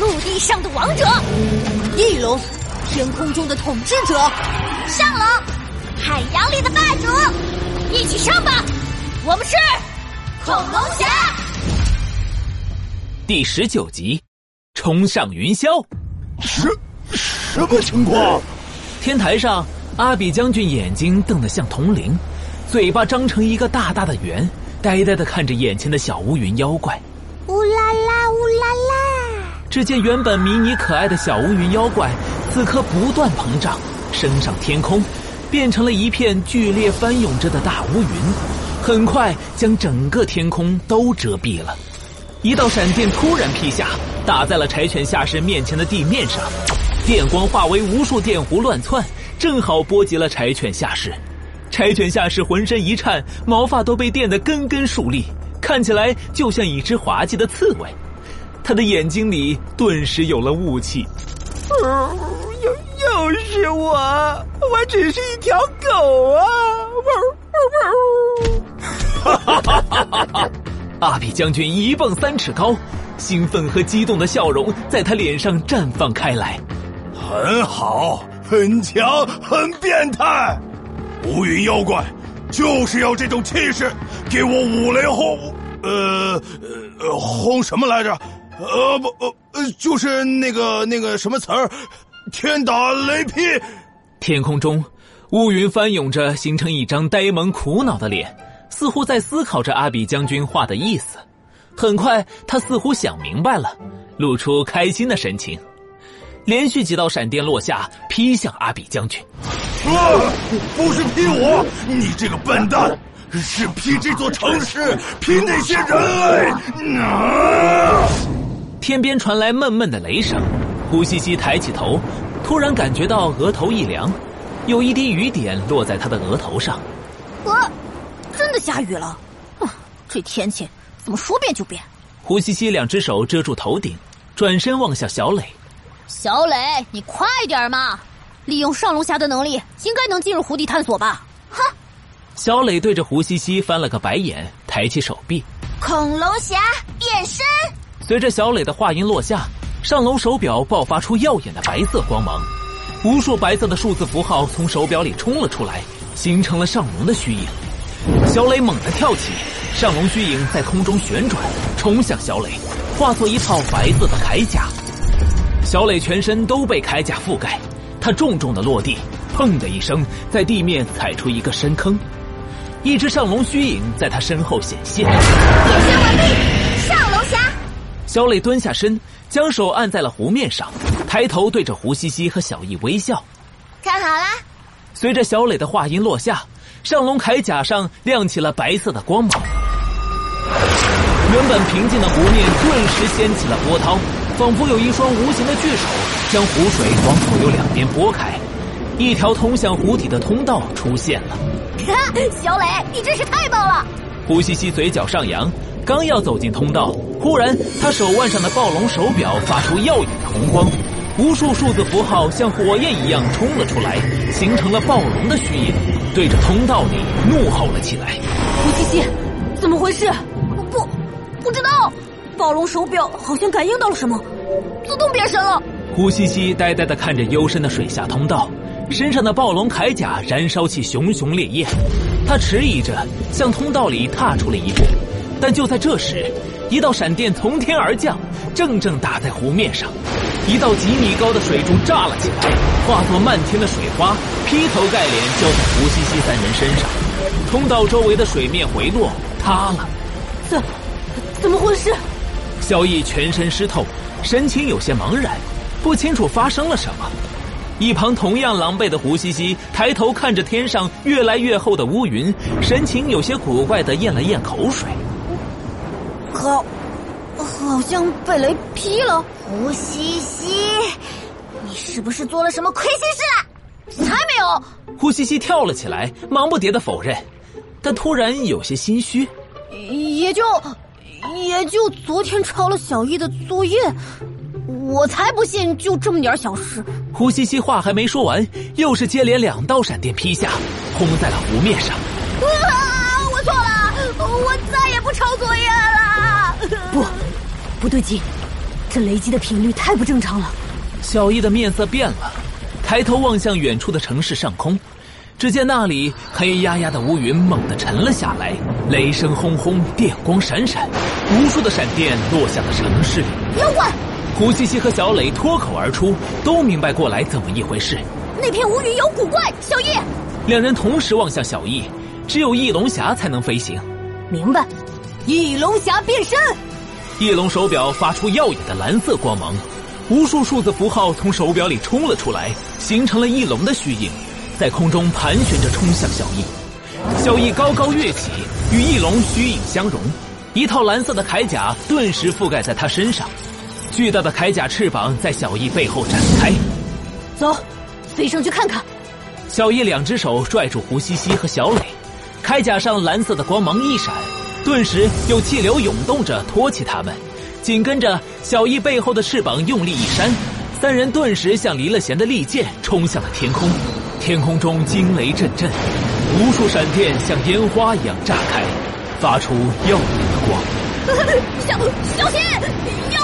陆地上的王者，翼龙，天空中的统治者，上龙，海洋里的霸主，一起上吧！我们是恐龙侠。第十九集，冲上云霄。什什么情况？天台上，阿比将军眼睛瞪得像铜铃，嘴巴张成一个大大的圆，呆呆的看着眼前的小乌云妖怪。只见原本迷你可爱的小乌云妖怪，此刻不断膨胀，升上天空，变成了一片剧烈翻涌着的大乌云，很快将整个天空都遮蔽了。一道闪电突然劈下，打在了柴犬下士面前的地面上，电光化为无数电弧乱窜，正好波及了柴犬下士。柴犬下士浑身一颤，毛发都被电得根根竖立。看起来就像一只滑稽的刺猬，他的眼睛里顿时有了雾气。又又是我，我只是一条狗啊！哈哈哈哈哈！阿比将军一蹦三尺高，兴奋和激动的笑容在他脸上绽放开来。很好，很强，很变态，乌云妖怪。就是要这种气势，给我五雷轰，呃呃轰什么来着？呃不呃就是那个那个什么词儿，天打雷劈。天空中，乌云翻涌着，形成一张呆萌苦恼的脸，似乎在思考着阿比将军话的意思。很快，他似乎想明白了，露出开心的神情。连续几道闪电落下，劈向阿比将军。啊！不是劈我，你这个笨蛋，是劈这座城市，劈那些人类。啊！天边传来闷闷的雷声，胡西西抬起头，突然感觉到额头一凉，有一滴雨点落在他的额头上。啊！真的下雨了！啊，这天气怎么说变就变？胡西西两只手遮住头顶，转身望向小磊。小磊，你快点嘛！利用上龙侠的能力，应该能进入湖底探索吧？哼！小磊对着胡西西翻了个白眼，抬起手臂。恐龙侠变身。随着小磊的话音落下，上龙手表爆发出耀眼的白色光芒，无数白色的数字符号从手表里冲了出来，形成了上龙的虚影。小磊猛地跳起，上龙虚影在空中旋转，冲向小磊，化作一套白色的铠甲。小磊全身都被铠甲覆盖。他重重的落地，砰的一声，在地面踩出一个深坑，一只上龙虚影在他身后显现。变身完毕，小磊蹲下身，将手按在了湖面上，抬头对着胡西西和小易微笑。看好了！随着小磊的话音落下，上龙铠甲上亮起了白色的光芒，原本平静的湖面顿时掀起了波涛。仿佛有一双无形的巨手将湖水往左右两边拨开，一条通向湖底的通道出现了。小磊，你真是太棒了！胡西西嘴角上扬，刚要走进通道，忽然他手腕上的暴龙手表发出耀眼的红光，无数数字符号像火焰一样冲了出来，形成了暴龙的虚影，对着通道里怒吼了起来。胡西西，怎么回事？不，不知道。暴龙手表好像感应到了什么，自动变身了。胡西西呆呆的看着幽深的水下通道，身上的暴龙铠甲燃烧起熊熊烈焰。他迟疑着向通道。里踏出了一步，但就在这时，一道闪电从天而降，正正打在湖面上，一道几米高的水柱炸了起来，化作漫天的水花，劈头盖脸浇在胡西西三人身上。通道周围的水面回落，塌了。怎，怎么回事？萧逸全身湿透，神情有些茫然，不清楚发生了什么。一旁同样狼狈的胡西西抬头看着天上越来越厚的乌云，神情有些古怪的咽了咽口水。好，好像被雷劈了。胡西西，你是不是做了什么亏心事？才没有！胡西西跳了起来，忙不迭的否认，但突然有些心虚，也就。也就昨天抄了小易的作业，我才不信就这么点小事。胡西西话还没说完，又是接连两道闪电劈下，轰在了湖面上。不对劲，这雷击的频率太不正常了。小易的面色变了，抬头望向远处的城市上空，只见那里黑压压的乌云猛地沉了下来，雷声轰轰，电光闪闪，无数的闪电落向了城市里。妖怪！胡西西和小磊脱口而出，都明白过来怎么一回事。那片乌云有古怪，小易。两人同时望向小易，只有翼龙侠才能飞行。明白，翼龙侠变身。翼龙手表发出耀眼的蓝色光芒，无数数字符号从手表里冲了出来，形成了翼龙的虚影，在空中盘旋着冲向小翼。小翼高高跃起，与翼龙虚影相融，一套蓝色的铠甲顿时覆盖在他身上，巨大的铠甲翅膀在小翼背后展开。走，飞上去看看。小翼两只手拽住胡西西和小磊，铠甲上蓝色的光芒一闪，顿时有气流涌动着托起他们。紧跟着，小易背后的翅膀用力一扇，三人顿时像离了弦的利箭冲向了天空。天空中惊雷阵阵，无数闪电像烟花一样炸开，发出耀眼的光。小小心，要